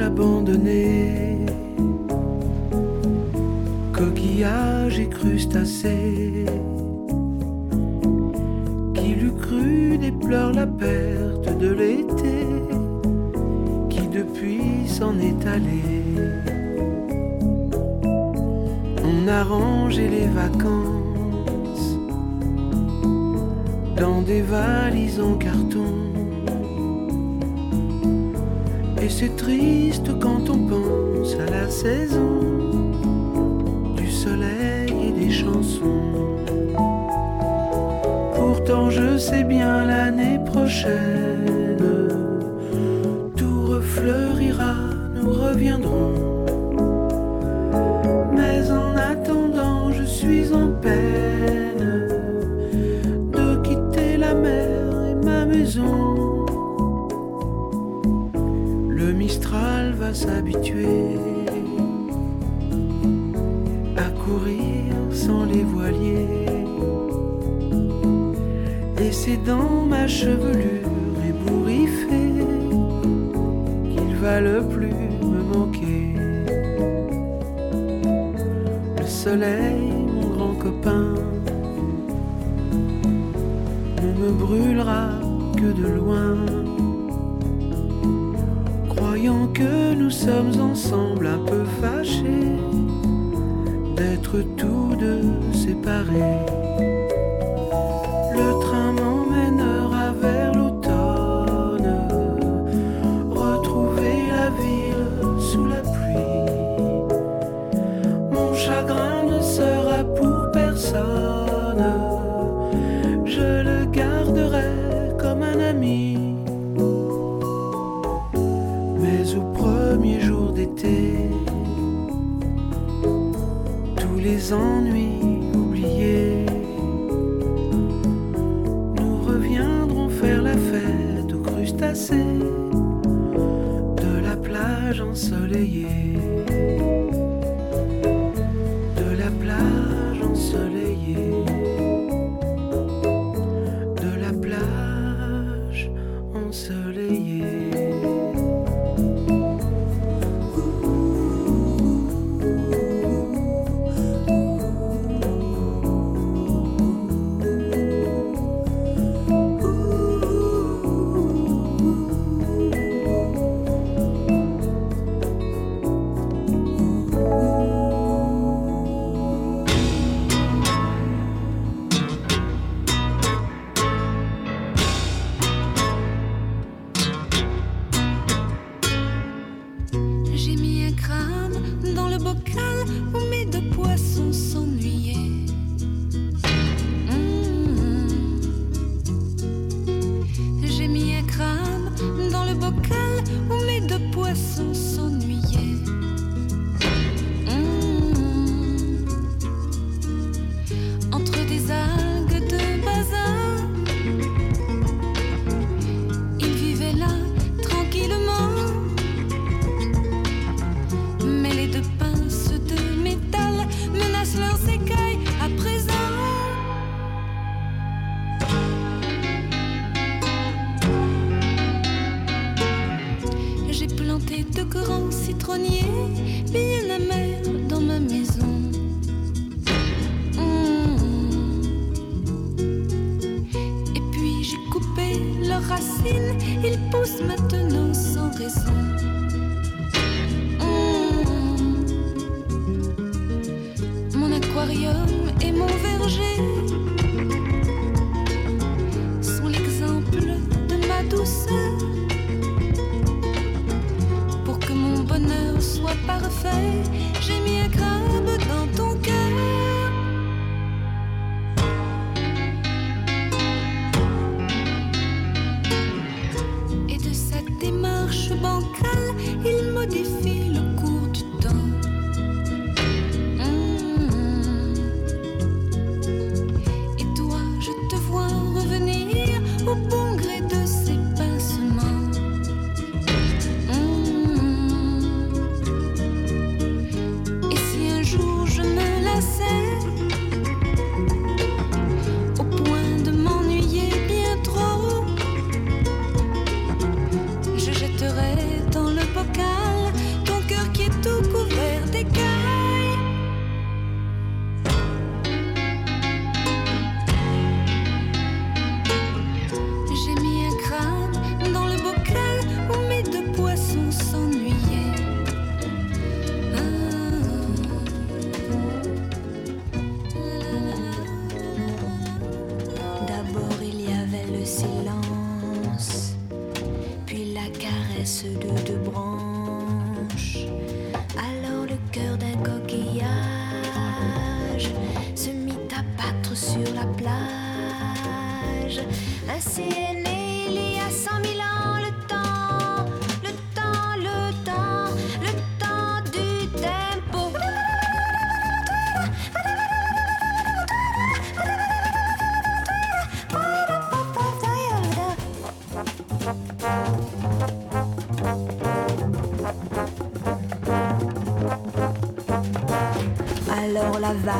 abandonné, coquillages et crustacés. Qui l'eût cru déplore la perte de l'été, qui depuis s'en est allé? On a rangé les vacances dans des valises en carton c'est triste quand on pense à la saison du soleil et des chansons. Pourtant je sais bien l'année prochaine, tout refleurira, nous reviendrons. s'habituer à courir sans les voiliers. Et c'est dans ma chevelure ébouriffée qu'il va le plus me manquer. Le soleil, mon grand copain, ne me brûlera que de loin. nous sommes ensemble un peu fâchés d'être tous deux séparés.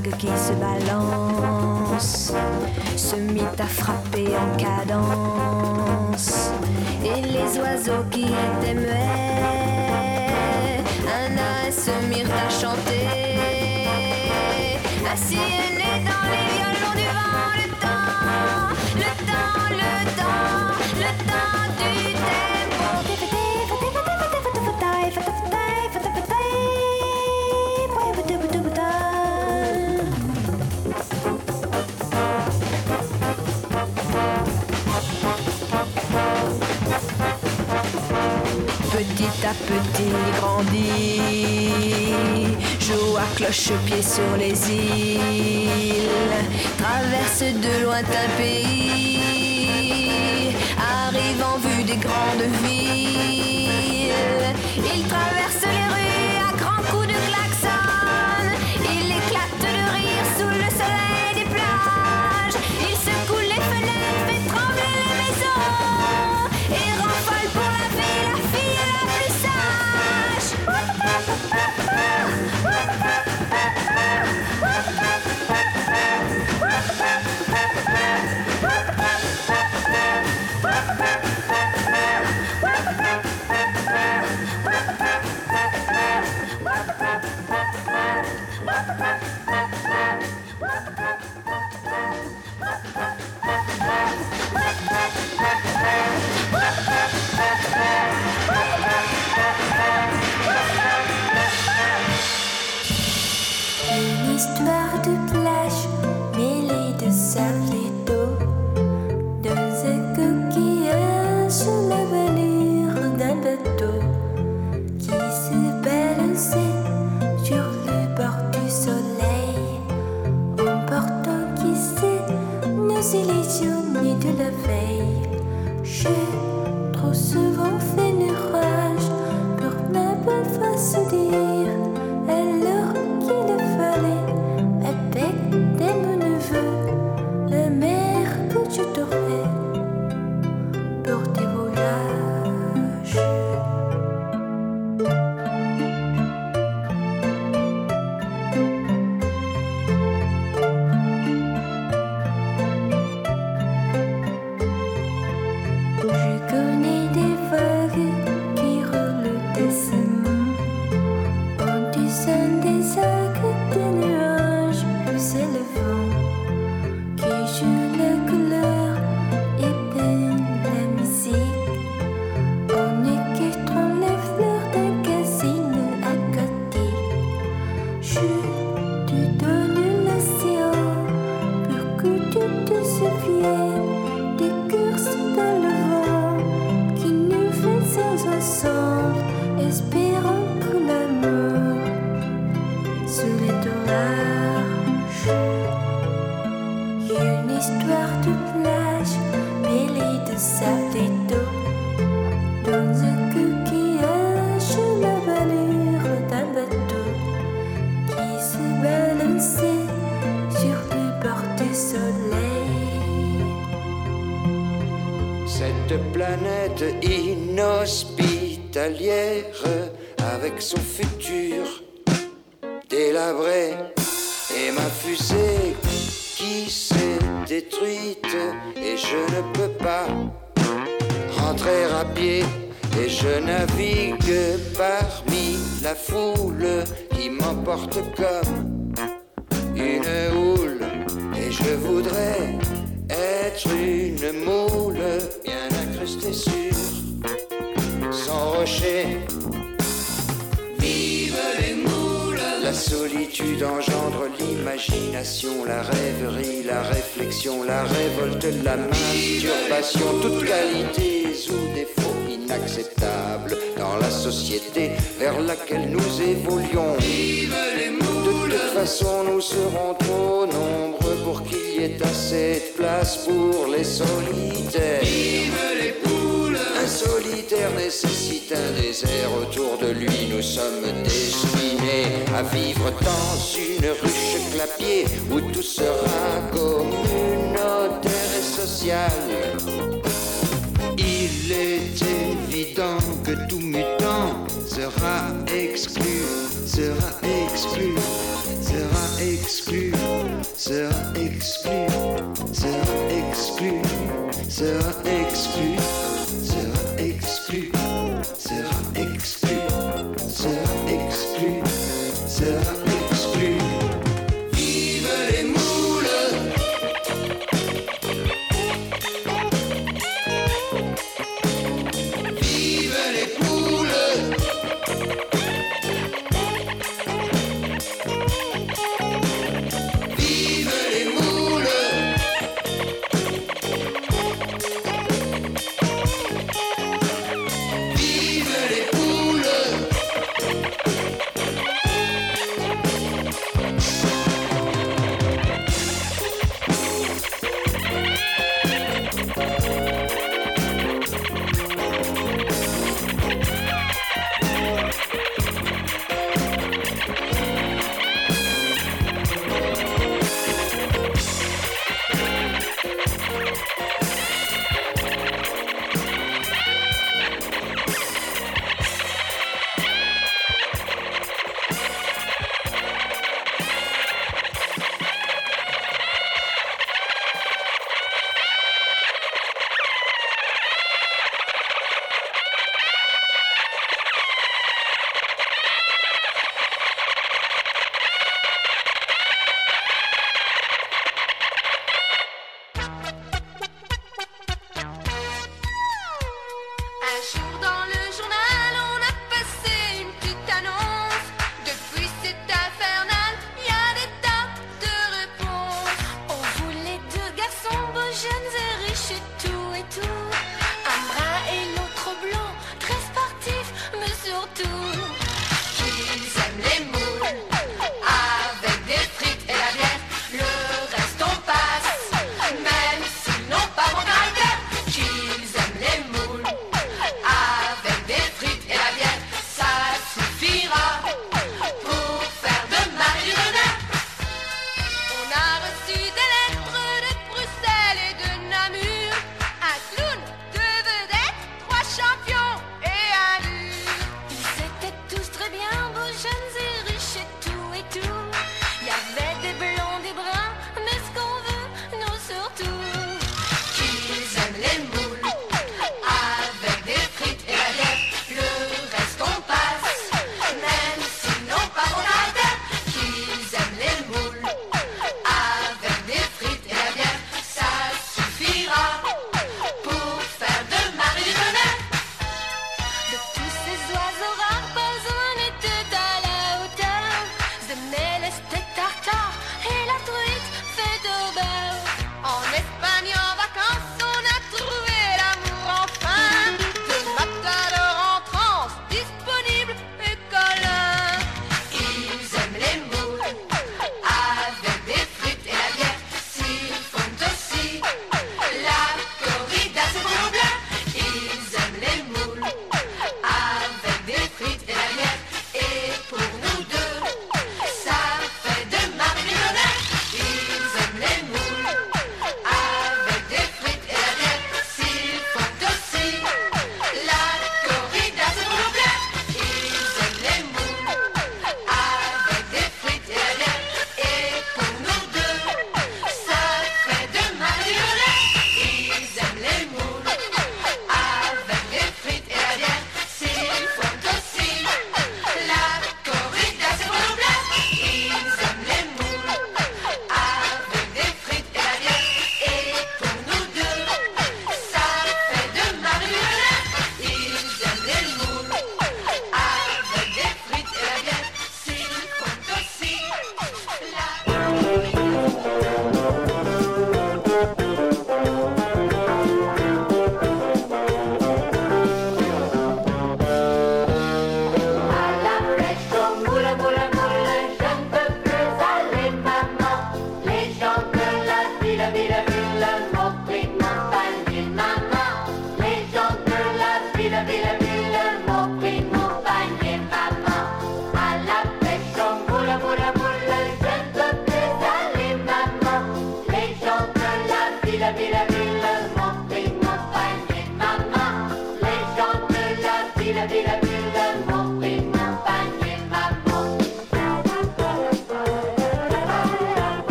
qui se balance se mit à frapper en cadence. Et les oiseaux qui étaient muets, un à un se mirent à chanter. Assis petit à petit grandit. Joue à cloche-pied sur les îles, traverse de lointains pays, arrive en vue des grandes villes. Il traverse les rues à grands coups de klaxon, il éclate de rire sous le soleil des plages, il secoue les fenêtres, fait trembler les maisons. Il est évident que tout mutant sera exclu, sera exclu, sera exclu, sera exclu, sera exclu. Sera exclu.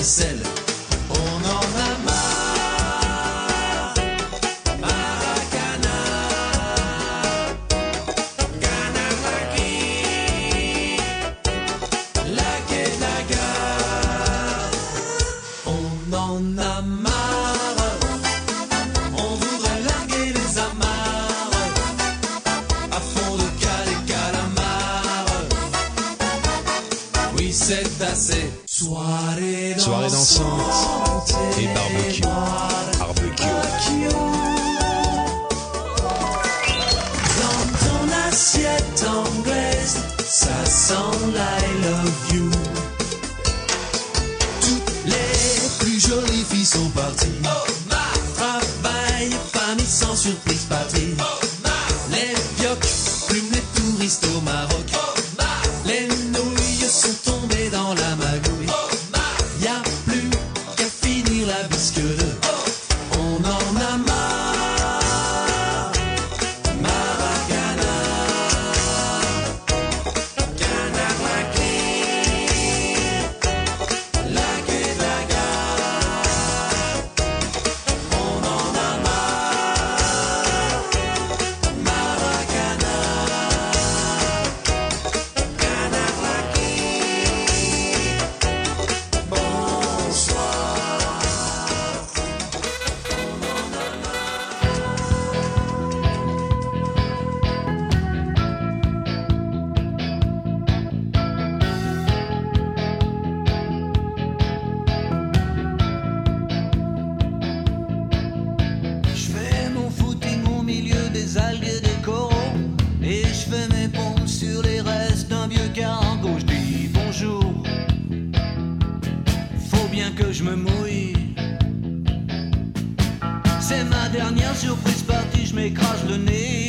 vaisselle. les algues des coraux et je fais mes pompes sur les restes d'un vieux cargo. Je dis bonjour, faut bien que je me mouille. C'est ma dernière surprise partie, je m'écrase le nez.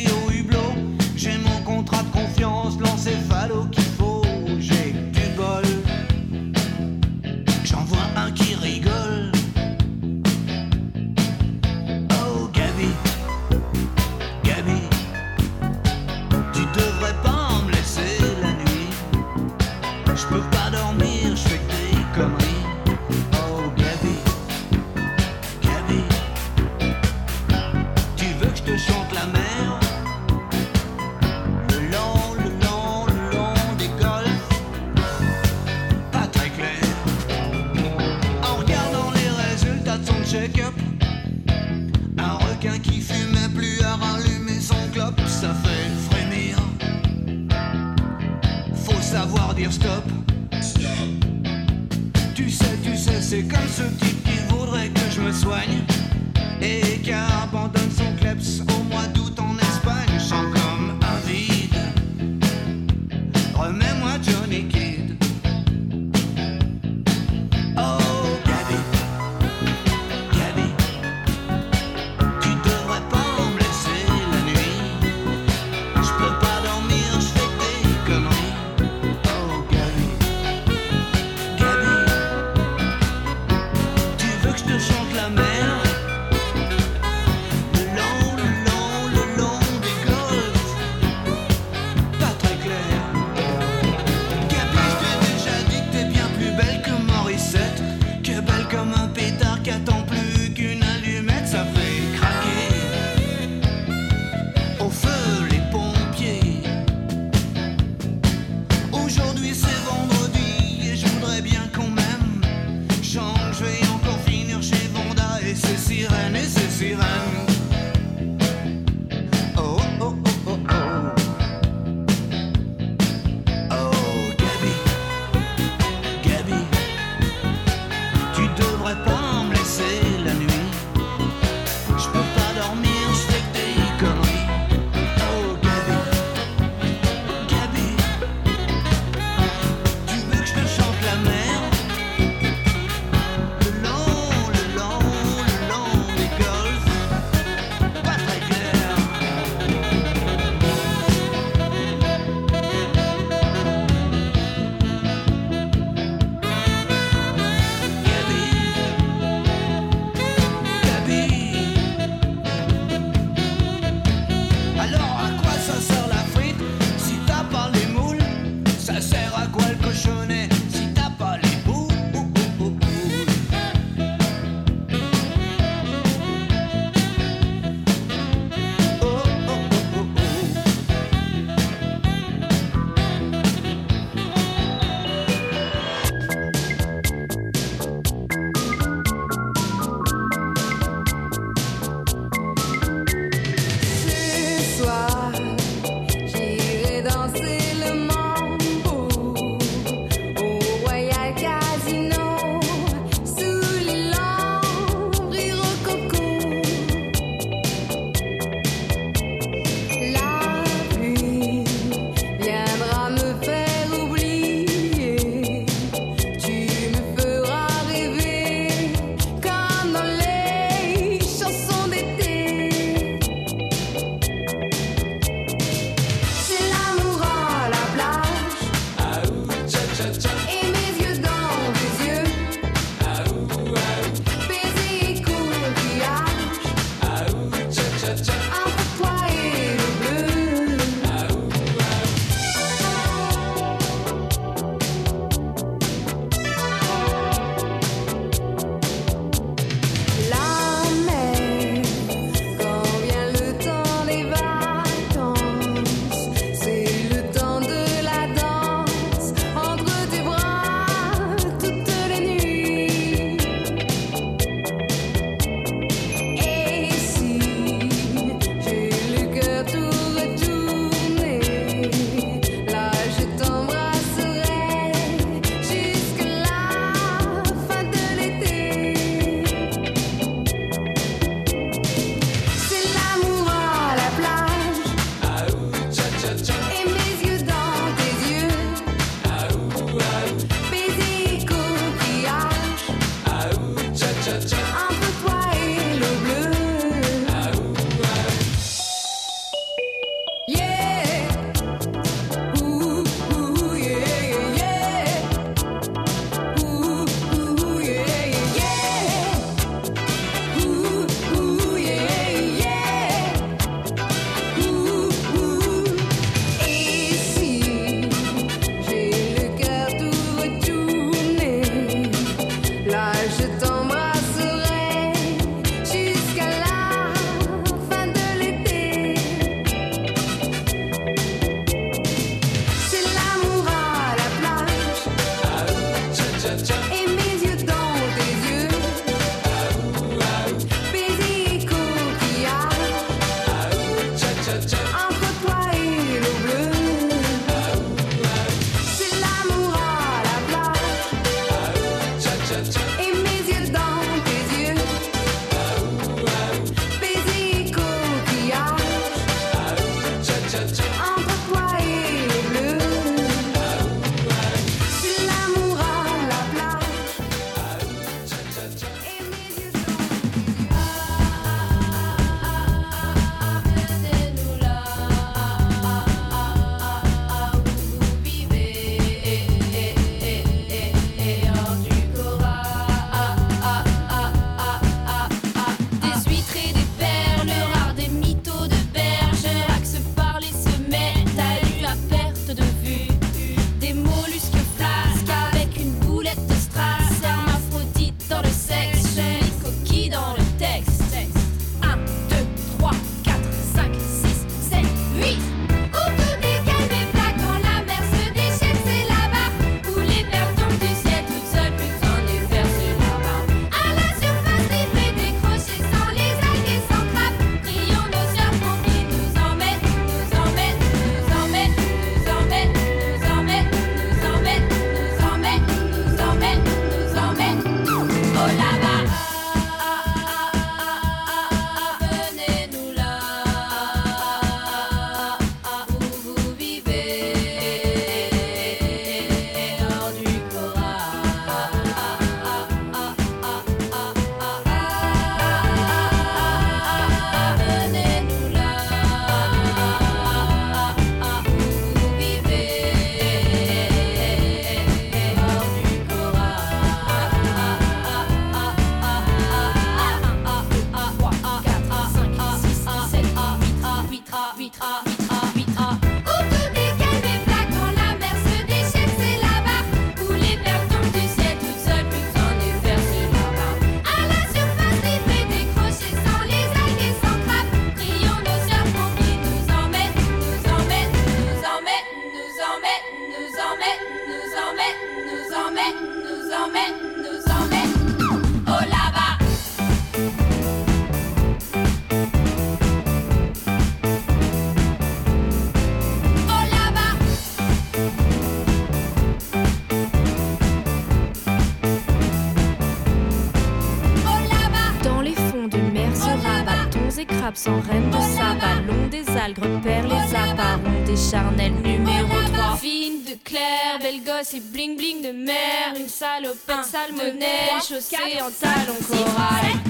Sans reine de sabbat, long des algues, repère les apparents des charnels numéro 3. Fine de clair, belle gosse et bling bling de mer, une salopette salmonelle, chaussée en talons corail.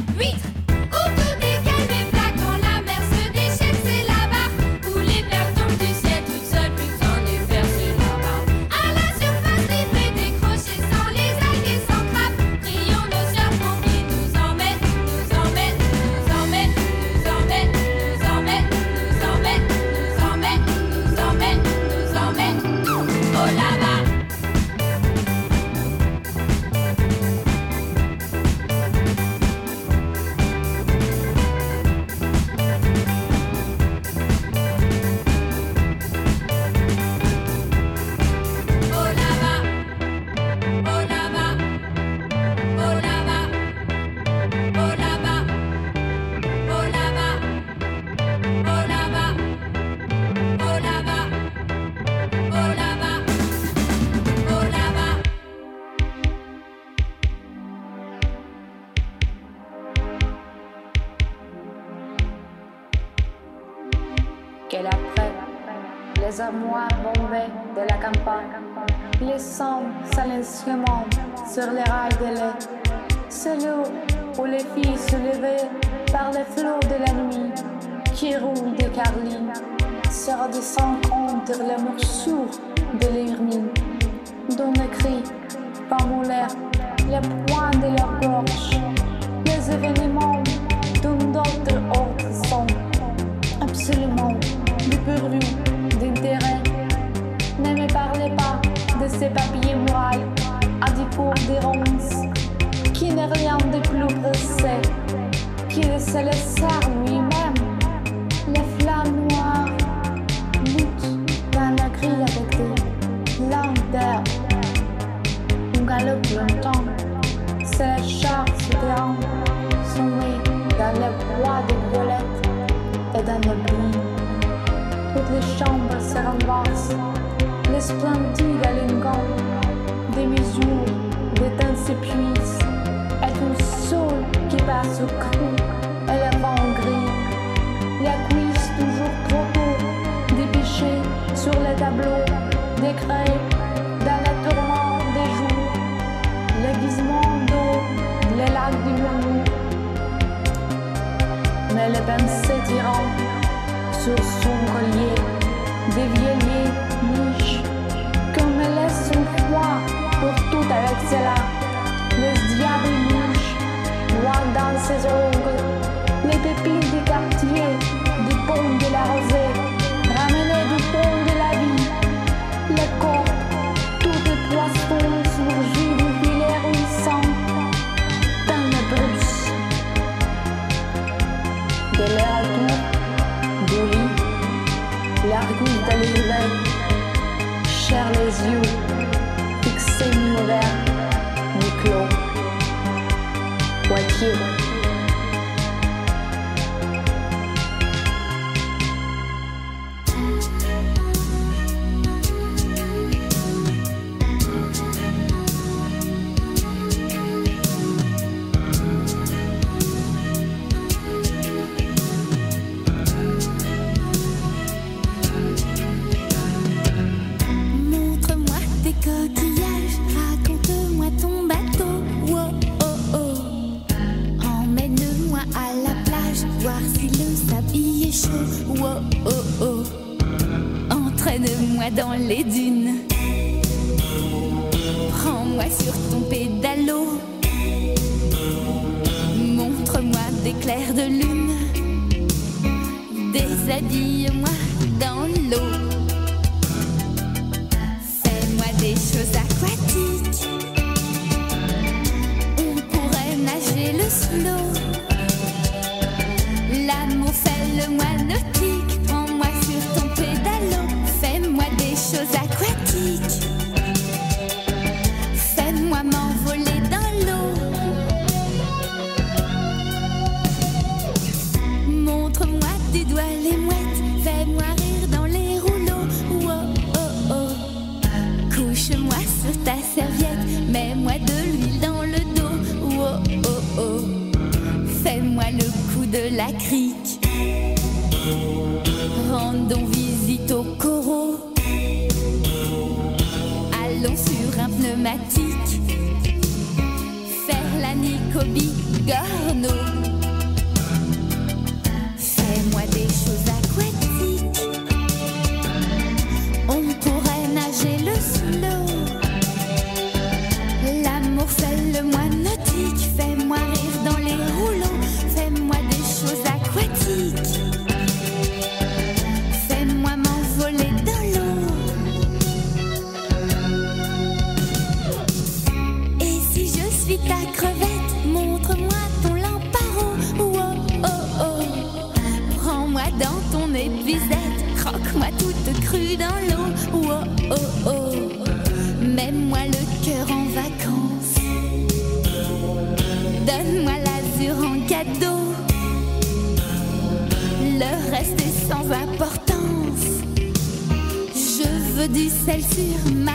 Sur les rails de lait. Celui où les filles levaient par les flots de la nuit qui roulent des carlines se redescend contre l'amour sourd de l'hermine dont le cri qui se laissar lui-même. Les flammes noires luttent dans la grille avec des langues d'air. On galope longtemps, c'est la chars souterrains, sommeil dans le bois des violettes et dans le pluie. Toutes les chambres se renversent, les splendides alingons des mesures temps s'épuise, est une saule qui passe au cou, les pensées tirant sur son collier, des vieilliers niches, comme elle laisse son froid pour tout avec cela. Le diable mouche, noir dans ses ongles, les pépines du quartier, du pont de la rosée, ramenées du pont de la vie, les corps, tous les poissons surgis vivait, cher you. de lune. Déshabille-moi dans l'eau. Fais-moi des choses aquatiques. On pourrait nager le slow. serviette, mets-moi de l'huile dans le dos. Oh oh oh, fais-moi le coup de la crique. Rendons visite au coraux. Allons sur un pneumatique. Faire la Nico Bigorneau. Je veux du sel sur ma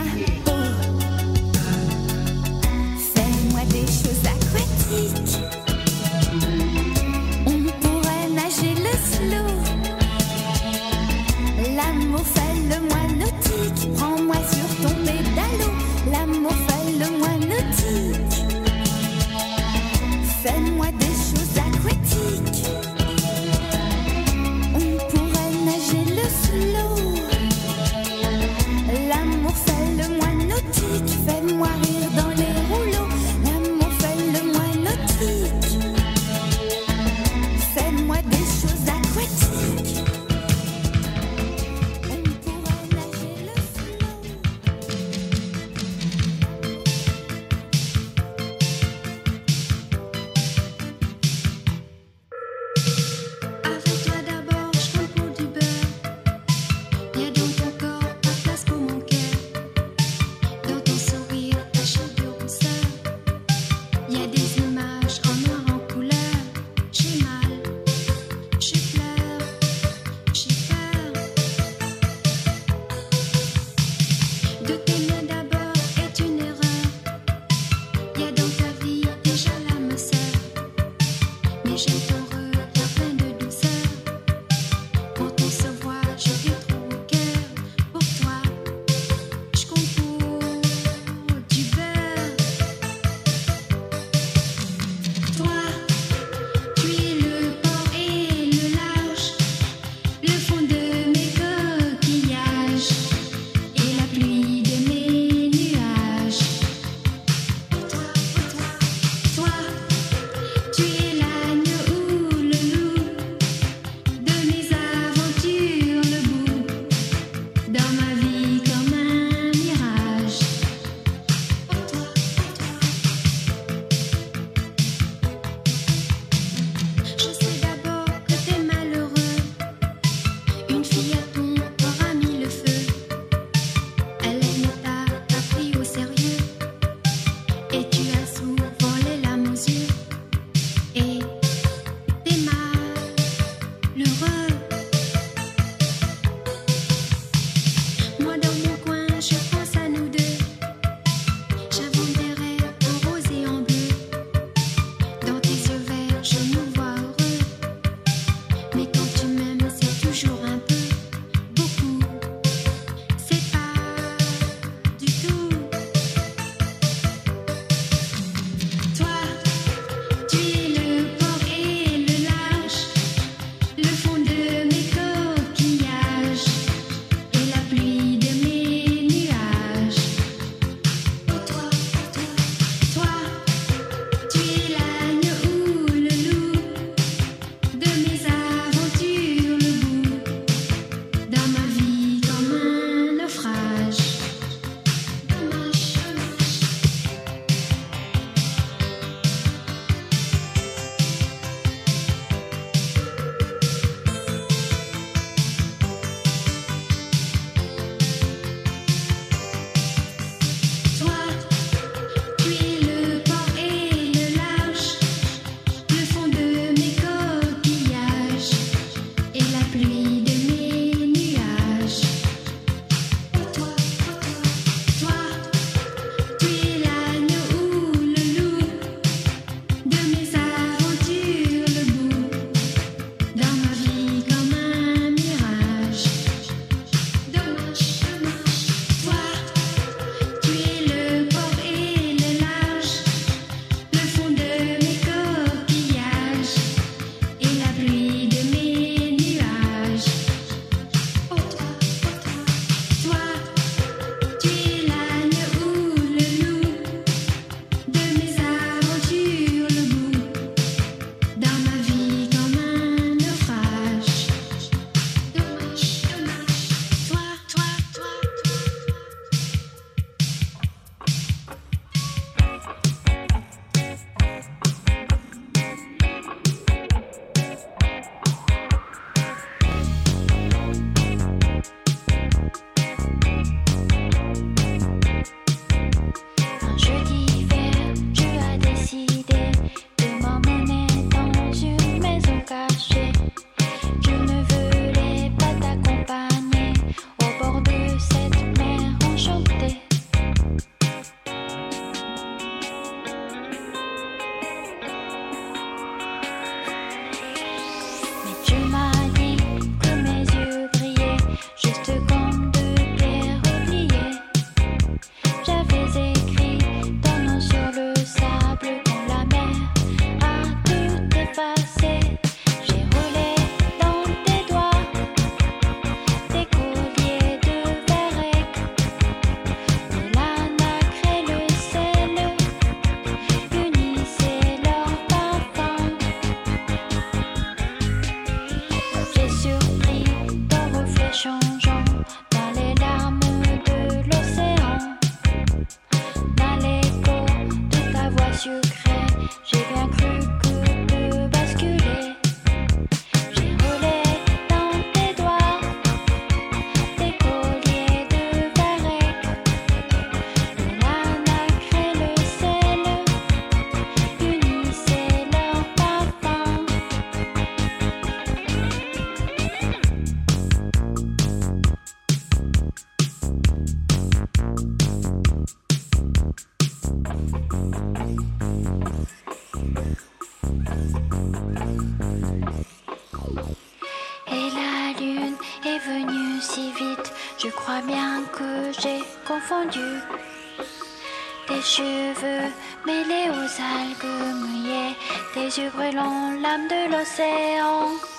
cheveux mêlés aux algues mouillées, tes yeux brûlants, l'âme de l'océan.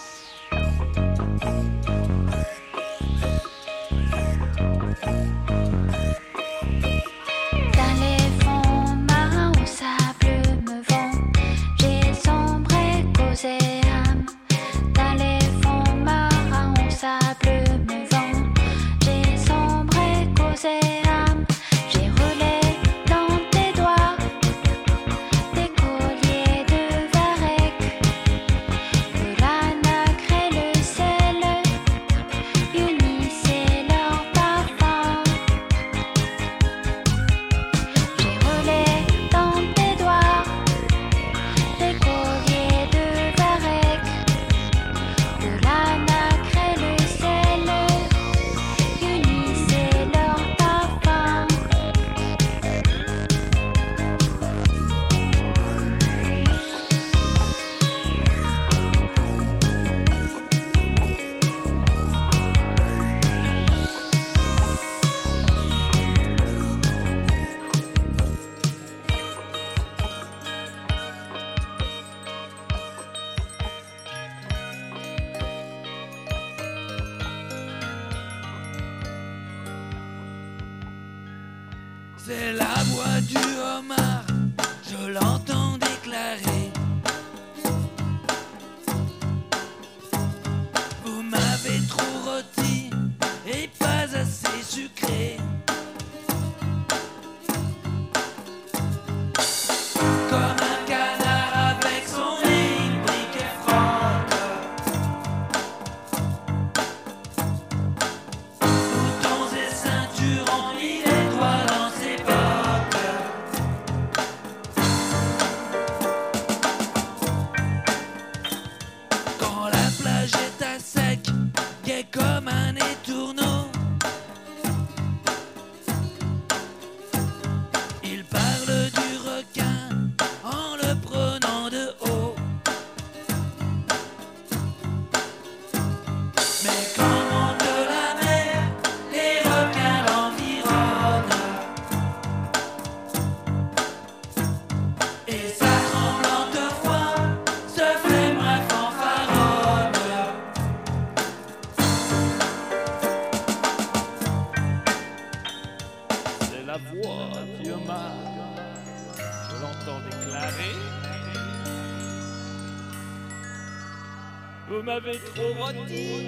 Trop rôti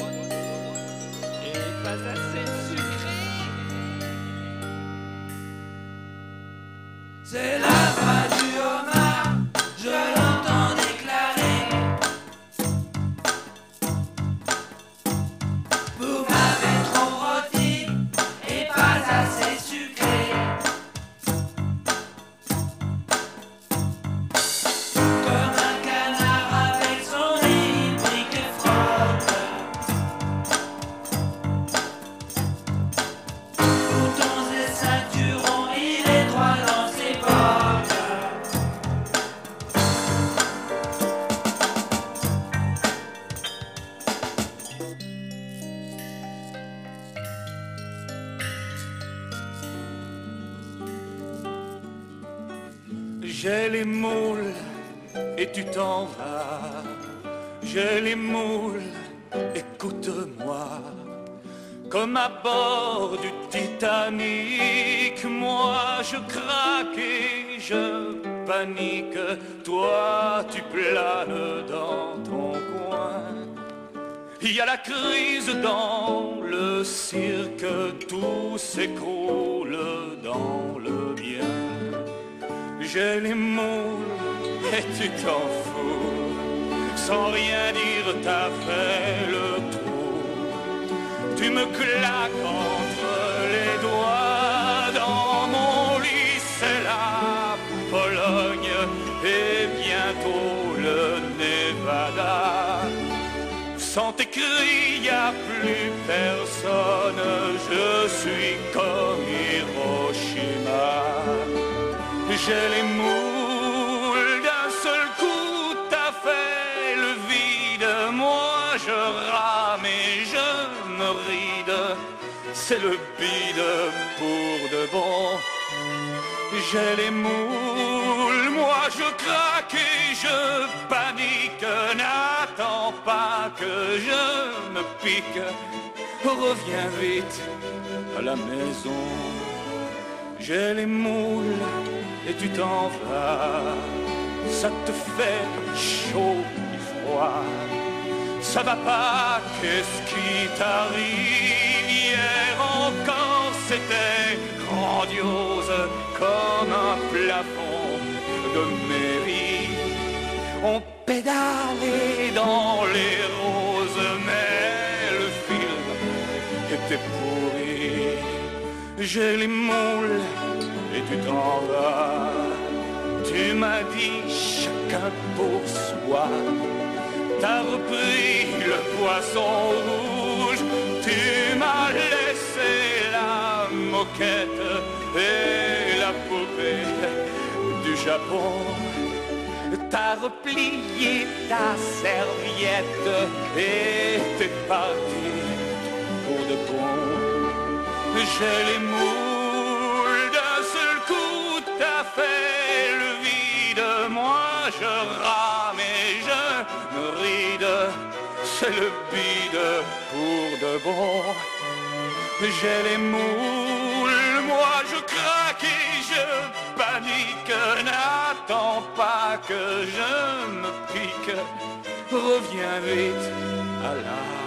et pas assez sucré. T'en vas. J'ai les moules, écoute-moi. Comme à bord du Titanic, moi je craque et je panique. Toi tu planes dans ton coin. Il y a la crise dans le cirque, tout s'écroule dans le bien. J'ai les moules et tu t'en fous. Sans rien dire, t'as fait le trou. Tu me claques entre les doigts dans mon lit, c'est la Pologne et bientôt le Nevada. Sans tes cris, y a plus personne. Je suis comme Hiroshima. J'ai les moules c'est le bide pour de bon. J'ai les moules, moi je craque et je panique. N'attends pas que je me pique. Reviens vite à la maison. J'ai les moules et tu t'en vas. Ça te fait chaud et froid. Ça va pas, qu'est-ce qui t'arrive? Hier encore c'était grandiose comme un plafond de mairie. On pédalait dans les roses, mais le film était pourri. J'ai les moules et tu t'en vas. Tu m'as dit chacun pour soi. T'as repris le poisson rouge. Tu m'as laissé la moquette et la poupée du Japon. T'as replié ta serviette et t'es parti pour de bon. J'ai les moules d'un seul coup, t'as fait le vide. Moi je rame et je me ride. C'est le bide pour de bon. J'ai les moules, moi je craque et je panique. N'attends pas que je me pique. Reviens vite à la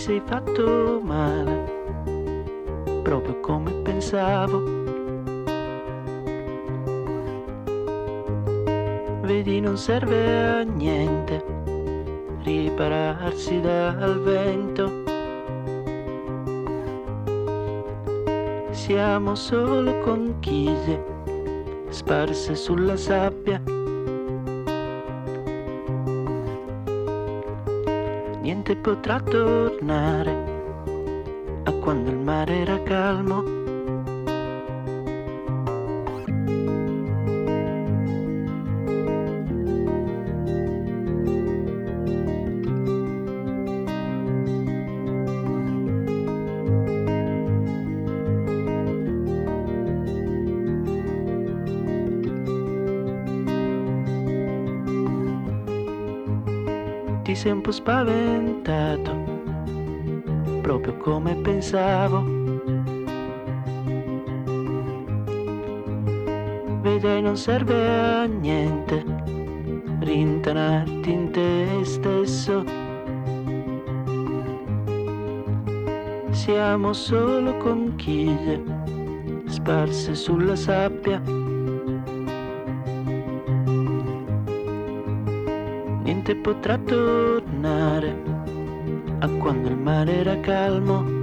sei fatto male, proprio come pensavo. Vedi, non serve a niente ripararsi dal vento. Siamo solo conchiglie sparse sulla sabbia. Niente potrà tornare a quando il mare era calmo. Ti sei un po' spaventato, pensavo. Vedrai non serve a niente rintanarti in te stesso. Siamo solo conchiglie sparse sulla sabbia. Niente potrà tornare a quando il mare era calmo.